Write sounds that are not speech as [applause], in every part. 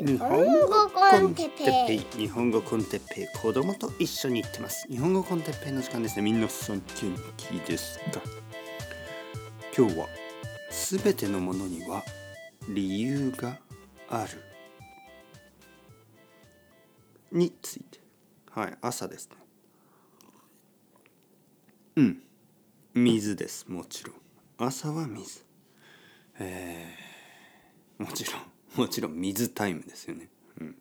日本語コンテッペイ。日本語コンテッペイ。子供と一緒に行ってます。日本語コンテッペイの時間ですね。皆さん元気です。か今日はすべてのものには理由がある。について。はい朝ですね。うん。水です。もちろん。朝は水。えー、もちろん。もちろん水タイムですよね、うん、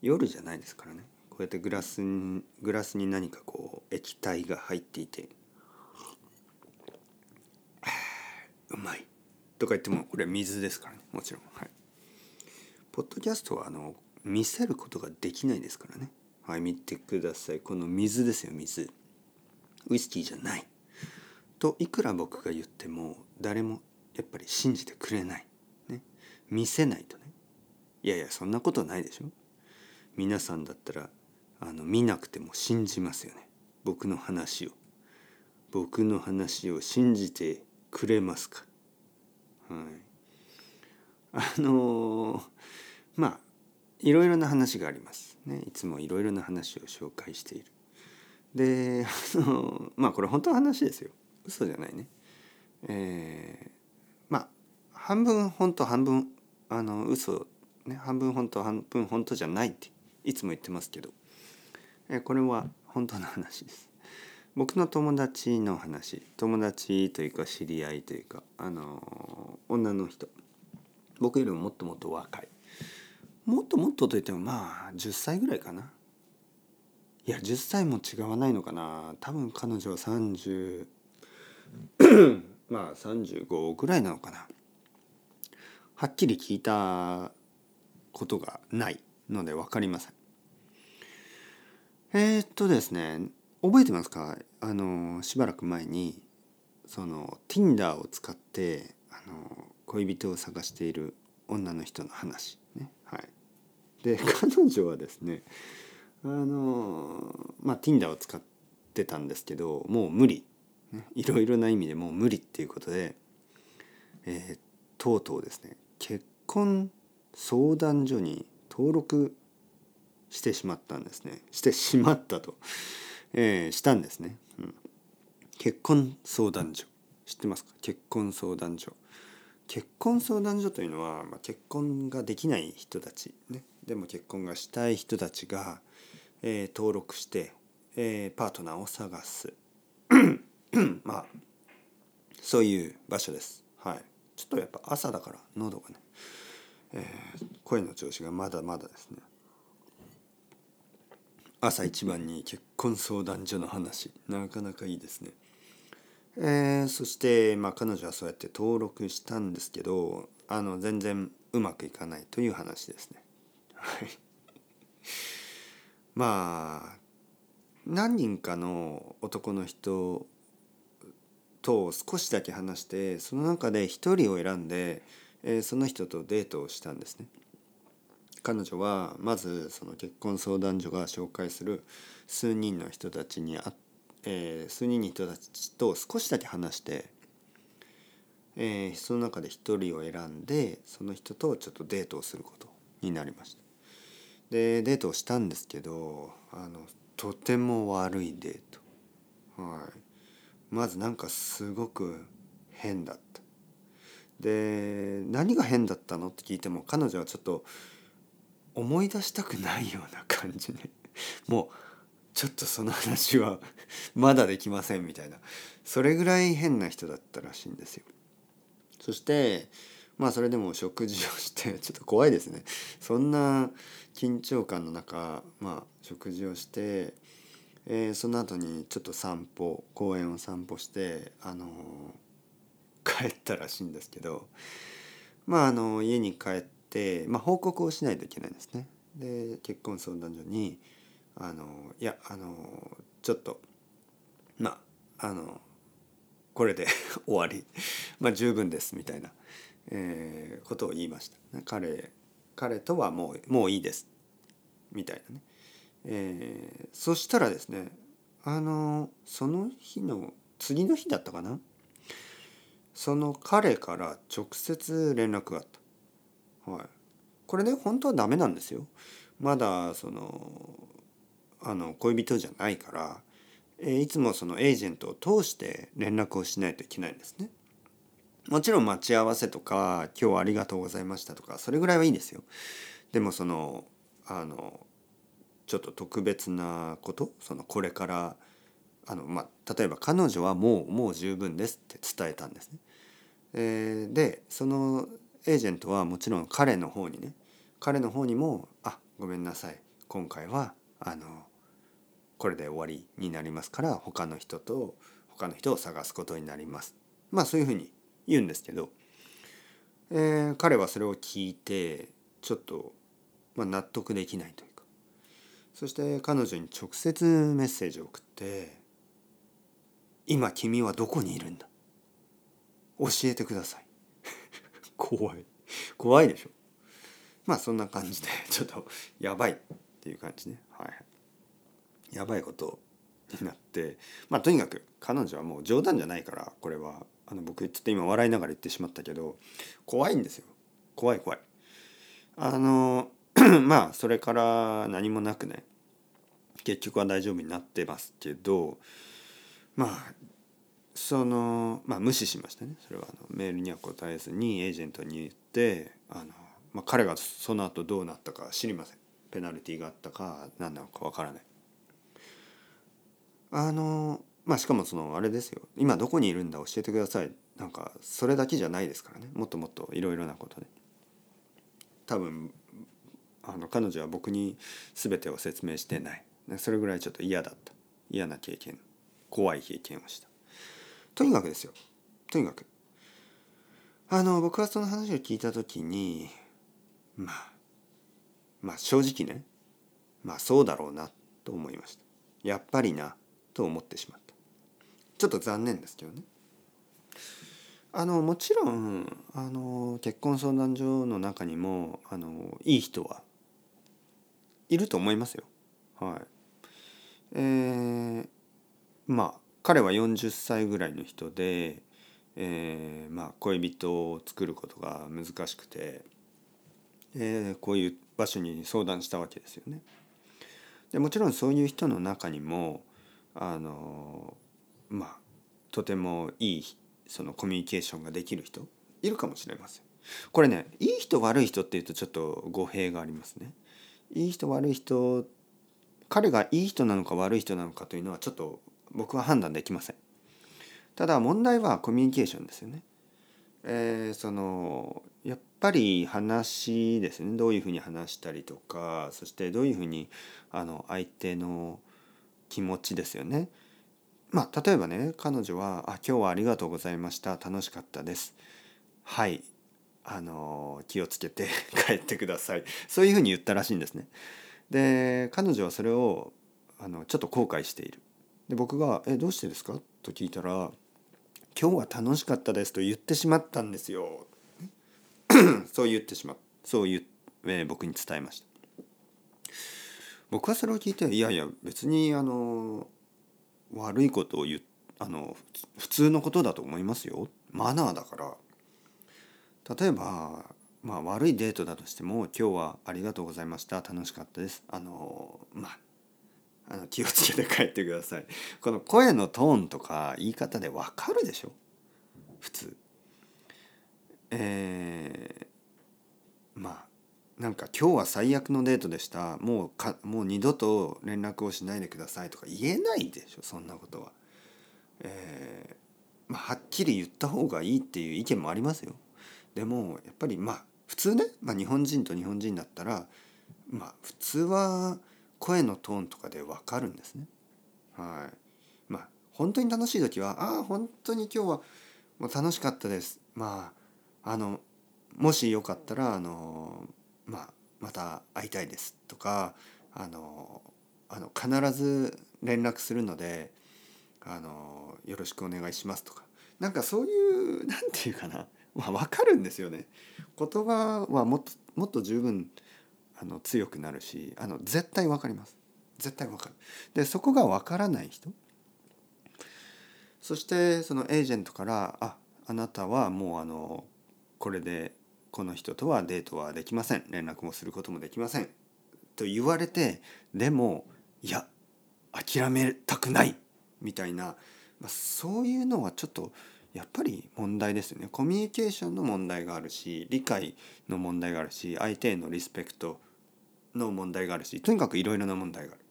夜じゃないですからね。こうやってグラスにグラスに何かこう液体が入っていてうまい。とか言ってもこれ水ですからね。もちろん。はい。ポッドキャストはあの見せることができないですからね。はい見てください。この水ですよ水。ウイスキーじゃない。といくら僕が言っても誰もやっぱり信じてくれない。見せないとね。いやいやそんなことないでしょ。皆さんだったらあの見なくても信じますよね。僕の話を。僕の話を信じてくれますか。はい。あのー、まあいろいろな話がありますね。いつもいろいろな話を紹介している。であの、まあこれ本当の話ですよ。嘘じゃないね。えー、まあ半分本当半分あの嘘ね半分本当半分本当じゃないっていつも言ってますけど、えこれは本当の話です。僕の友達の話。友達というか知り合いというかあの女の人。僕よりももっともっと若い。もっともっとといってもまあ10歳ぐらいかな。いや10歳も違わないのかな。多分彼女は30まあ35ぐらいなのかな。はっきり聞いたことがないので分かりません。えー、っとですね覚えてますか？あのしばらく前にその Tinder を使ってあの恋人を探している女の人の話ね。はい、で [laughs] 彼女はですねあのまあ Tinder を使ってたんですけどもう無理、いろいろな意味でもう無理っていうことで、えー、とうとうですね結婚相談所に登録してしまったんですね。してしまったと、[laughs] えー、したんですね、うん、結婚相談所。知ってますか？結婚相談所。結婚相談所というのは、まあ、結婚ができない人たちね。でも結婚がしたい人たちが、えー、登録して、えー、パートナーを探す。[clears throat] まあそういう場所です。はい。ちょっとやっぱ朝だから喉がね、えー、声の調子がまだまだですね朝一番に結婚相談所の話なかなかいいですね。えー、そして、まあ、彼女はそうやって登録したんですけどあの全然うまくいかないという話ですね。はい、まあ何人かの男の人と少しだけ話してその中で1人を選んで、えー、その人とデートをしたんですね。彼女はまずその結婚相談所が紹介する数人の人たちにあ、えー、数人の人たちと少しだけ話して、えー、その中で1人を選んでその人とちょっとデートをすることになりました。でデートをしたんですけどあのとても悪いデート。はいまずなんかすごく変だった。で何が変だったのって聞いても彼女はちょっと思い出したくないような感じで [laughs] もうちょっとその話はまだできませんみたいな。それぐらい変な人だったらしいんですよ。そしてまあそれでも食事をして [laughs] ちょっと怖いですね。そんな緊張感の中まあ食事をしてえー、その後にちょっと散歩公園を散歩してあのー、帰ったらしいんですけどまああの家に帰って、まあ、報告をしないといけないんですね。で結婚相談所にあのいやあのちょっとまああのこれで [laughs] 終わりまあ十分ですみたいな、えー、ことを言いました。彼彼とはもうもういいですみたいなね。えー、そしたらですねあのその日の次の日だったかな？その彼から直接連絡があった。はい、これね本当はダメなんですよ。まだそのあの恋人じゃないから、えー、いつもそのエージェントを通して連絡をしないといけないんですね。もちろん待ち合わせとか「今日はありがとうございました」とかそれぐらいはいいですよ。でもそのあのちょっと特別なこと？そのこれからあの、まあ、例えば彼女はもうもう十分ですって伝えたんですね。えー、でそのエージェントはもちろん彼の方にね。彼の方にも「あごめんなさい。今回はあのこれで終わりになりますから他の人と他の人を探すことになります」まあそういうふうに言うんですけど、えー、彼はそれを聞いてちょっと、まあ、納得できないというそして彼女に直接メッセージを送って「今君はどこにいるんだ？教えてください」[laughs] 怖い。怖いでしょ？まあそんな感じで [laughs] ちょっとやばい。っていう感じね。はいやばいことになってまあとにかく彼女はもう冗談じゃないからこれは。あの僕ちょっと今笑いながら言ってしまったけど怖いんですよ。怖い怖い。あの [coughs] まあそれから何もなくね結局は大丈夫になってますけどまあそのまあ無視しましたね。それはあのメールには答えずにエージェントに言ってあの、まあ、彼がその後どうなったか知りません。ペナルティーがあったか何なのかわからない。あのまあしかもそのあれですよ。今どこにいるんだ教えてください。なんかそれだけじゃないですからね。もっともっといろいろなことで。多分あの彼女は僕に全てを説明してない。それぐらいちょっと嫌だった。嫌な経験怖い経験をした。とにかくですよ。とにかく。あの僕はその話を聞いた時にまあまあ正直ねまあそうだろうなと思いました。やっぱりなと思ってしまった。ちょっと残念ですけどね。あのもちろんあの結婚相談所の中にもあのいい人はいると思いますよはいえー、まあ彼は40歳ぐらいの人で、えー、まあ恋人を作ることが難しくて、えー、こういう場所に相談したわけですよね。でもちろんそういう人の中にもあのまあとてもいいそのコミュニケーションができる人いるかもしれません。これねいい人悪い人っていうとちょっと語弊がありますね。いい人悪い人彼がいい人なのか悪い人なのかというのはちょっと僕は判断できません。ただ問題はコミュニケーションですよね。えー、そのやっぱり話ですねどういうふうに話したりとかそしてどういうふうにあの相手の気持ちですよね。まあ例えばね彼女は「あ今日はありがとうございました楽しかったです」「はいあの気をつけて [laughs] 帰ってください」そういうふうに言ったらしいんですね。で彼女はそれをあのちょっと後悔している。で僕が「えどうしてですか?」と聞いたら「今日は楽しかったです」と言ってしまったんですよ。[coughs] そう言ってしまうそう言、えー、僕に伝えました。僕はそれを聞いていやいや別にあの悪いことを言あの普通のことだと思いますよマナーだから例えばまあ悪いデートだとしても今日はありがとうございました。楽しかったです。あのまああの気をつけて帰ってください。[laughs] この声のトーンとか言い方でわかるでしょ？普通。えー、まあなんか今日は最悪のデートでした。もうかもう二度と連絡をしないでくださいとか言えないでしょ？そんなことは。えー、まあ、はっきり言った方がいいっていう意見もありますよ。でもやっぱりまあ普通ね、まあ、日本人と日本人だったらまあ普通は声のトーンとかで分かるんですね。はい。まあ本当に楽しい時は「ああ本当に今日はもう楽しかったです」まああのもしよかったらあのまあまた会いたいですとかあのあの必ず連絡するのであのよろしくお願いしますとかなんかそういうなんていうかな、まあ、分かるんですよね。言葉はもっともっと十分あの強くなるしあの絶対分かります。絶対分かる。でそこが分からない人。そしてそのエージェントから「ああなたはもうあのこれでこの人とはデートはできません。連絡もすることもできません。と言われてでもいや諦めたくない。みたいな、まあ、そういうのはちょっとやっぱり問題ですよねコミュニケーションの問題があるし理解の問題があるし相手へのリスペクトの問題があるしとにかくいろいろな問題がある。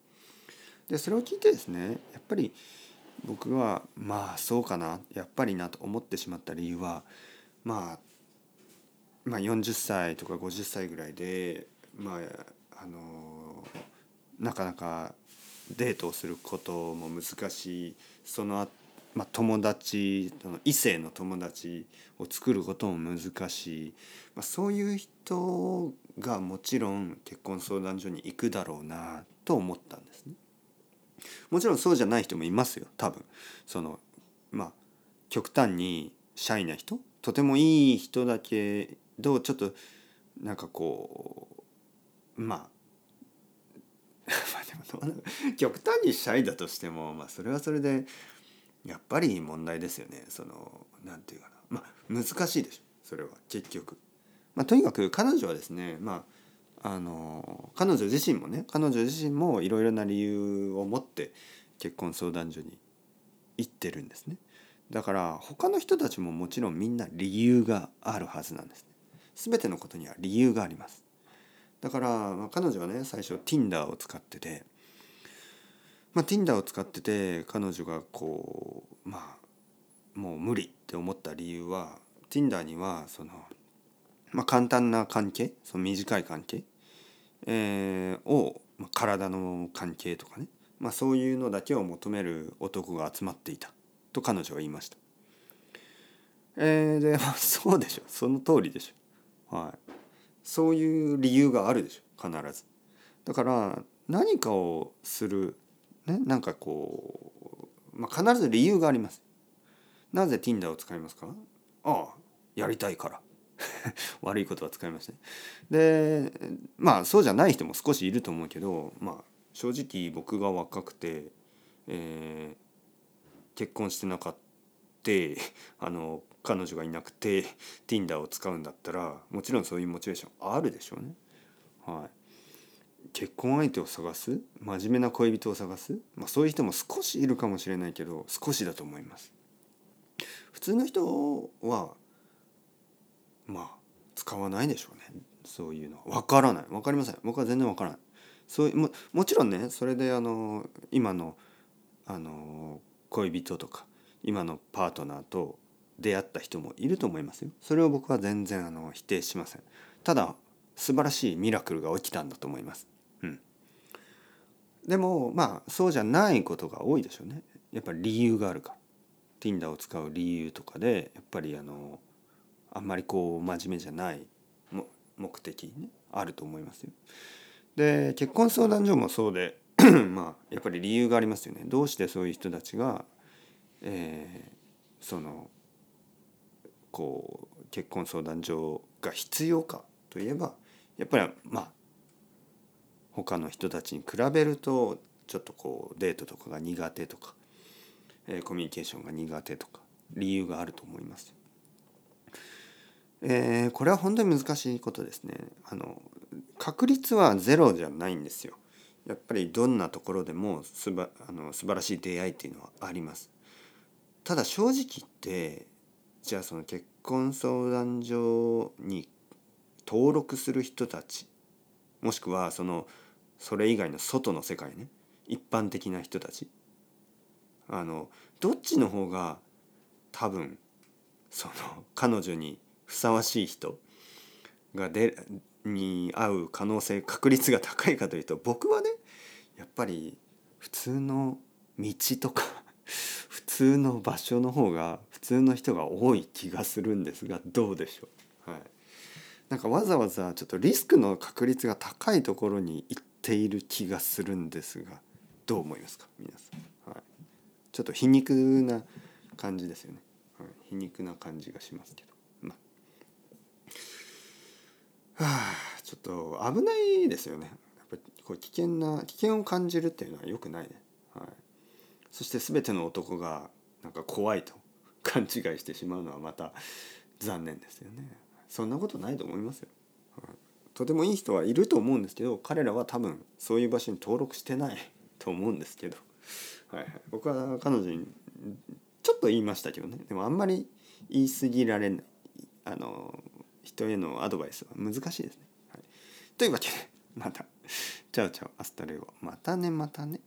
でそれを聞いてですねやっぱり僕はまあそうかなやっぱりなと思ってしまった理由は、まあ、まあ40歳とか50歳ぐらいでまああのなかなかデートをすることも難しいそのまあ、友達異性の友達を作ることも難しい、まあ、そういう人がもちろん結婚相談所に行くだろうなと思ったんですね。もちろんそうじゃない人もいますよ多分。そのまあ極端にシャイな人とてもいい人だけどちょっとなんかこうまあ [laughs] まあでも極端にシャイだとしても、まあ、それはそれでやっぱり問題ですよねそのなんていうかなまあ難しいでしょそれは結局。まあ、とにかく彼女はですねまああの彼女自身もね彼女自身もいろいろな理由を持って結婚相談所に行ってるんですね。だから他の人たちももちろんみんな理由があるはずなんですね。全てのことには理由があります。だから、まあ、彼女はね最初 Tinder を使ってて、まあ、Tinder を使ってて彼女がこうまあもう無理って思った理由は Tinder にはその、まあ、簡単な関係その短い関係、えー、を、まあ、体の関係とかね、まあ、そういうのだけを求める男が集まっていたと彼女は言いました。えー、で、まあ、そうでしょその通りでしょ。はい、そういう理由があるでしょ必ず。だから何かをする、ね、なんかこう、まあ、必ず理由があります。なぜ Tinder を使いますか？ああやりたいから [laughs] 悪いことは使いましたね。でまあそうじゃない人も少しいると思うけどまあ正直僕が若くて、えー、結婚してなかった [laughs] あの彼女がいなくて Tinder を使うんだったらもちろんそういうモチベーションあるでしょうね。はい、結婚相手を探す？真面目な恋人を探す、まあ、そういう人も少しいるかもしれないけど少しだと思います。普通の人はまあ使わないでしょうね。そういうのわからない。わかりません。僕は全然わからない。そういうももちろんねそれであの今のあの恋人とか今のパートナーと出会った人もいると思いますよ。それを僕は全然あの否定しません。ただ素晴らしいミラクルが起きたんだと思います。でもまあそうじゃないことが多いでしょうねやっぱり理由があるから Tinder を使う理由とかでやっぱりあのあんまりこう真面目じゃない目的ねあると思いますよ。で結婚相談所もそうで [coughs] まあやっぱり理由がありますよね。どうしてそういう人たちが、えー、そのこう結婚相談所が必要かといえばやっぱりまあ他の人たちに比べるとちょっとこうデートとかが苦手とか、えー、コミュニケーションが苦手とか理由があると思います。えー、これは本当に難しいことですね。あの確率はゼロじゃないんですよ。やっぱりどんなところでもすばあの素晴らしい出会いっていうのはあります。ただ正直言ってじゃあその結婚相談所に登録する人たちもしくはそのそれ以外の外の世界ね。一般的な人たち。あのどっちの方が多分その彼女にふさわしい人がでに会う可能性確率が高いかというと僕はねやっぱり普通の道とか [laughs] 普通の場所の方が普通の人が多い気がするんですがどうでしょう、はい、なんかわざわざちょっとリスクの確率が高いところに行っている気がするんですがどう思いますか？皆さん、はい、ちょっと皮肉な感じですよね、はい、皮肉な感じがしますけど。はあちょっと危ないですよね。やっぱりこう危険な危険を感じるっていうのは良くないね、はい、そして全ての男がなんか怖いと勘違いしてしまうのはまた残念ですよね。そんなことないと思いますよ。とてもいい人はいると思うんですけど彼らは多分そういう場所に登録してないと思うんですけど、はいはい、僕は彼女にちょっと言いましたけどね。でもあんまり言い過ぎられない。あの人へのアドバイスは難しいですね。はい、というわけでまた。チャオチャオアスタレオまたねまたね。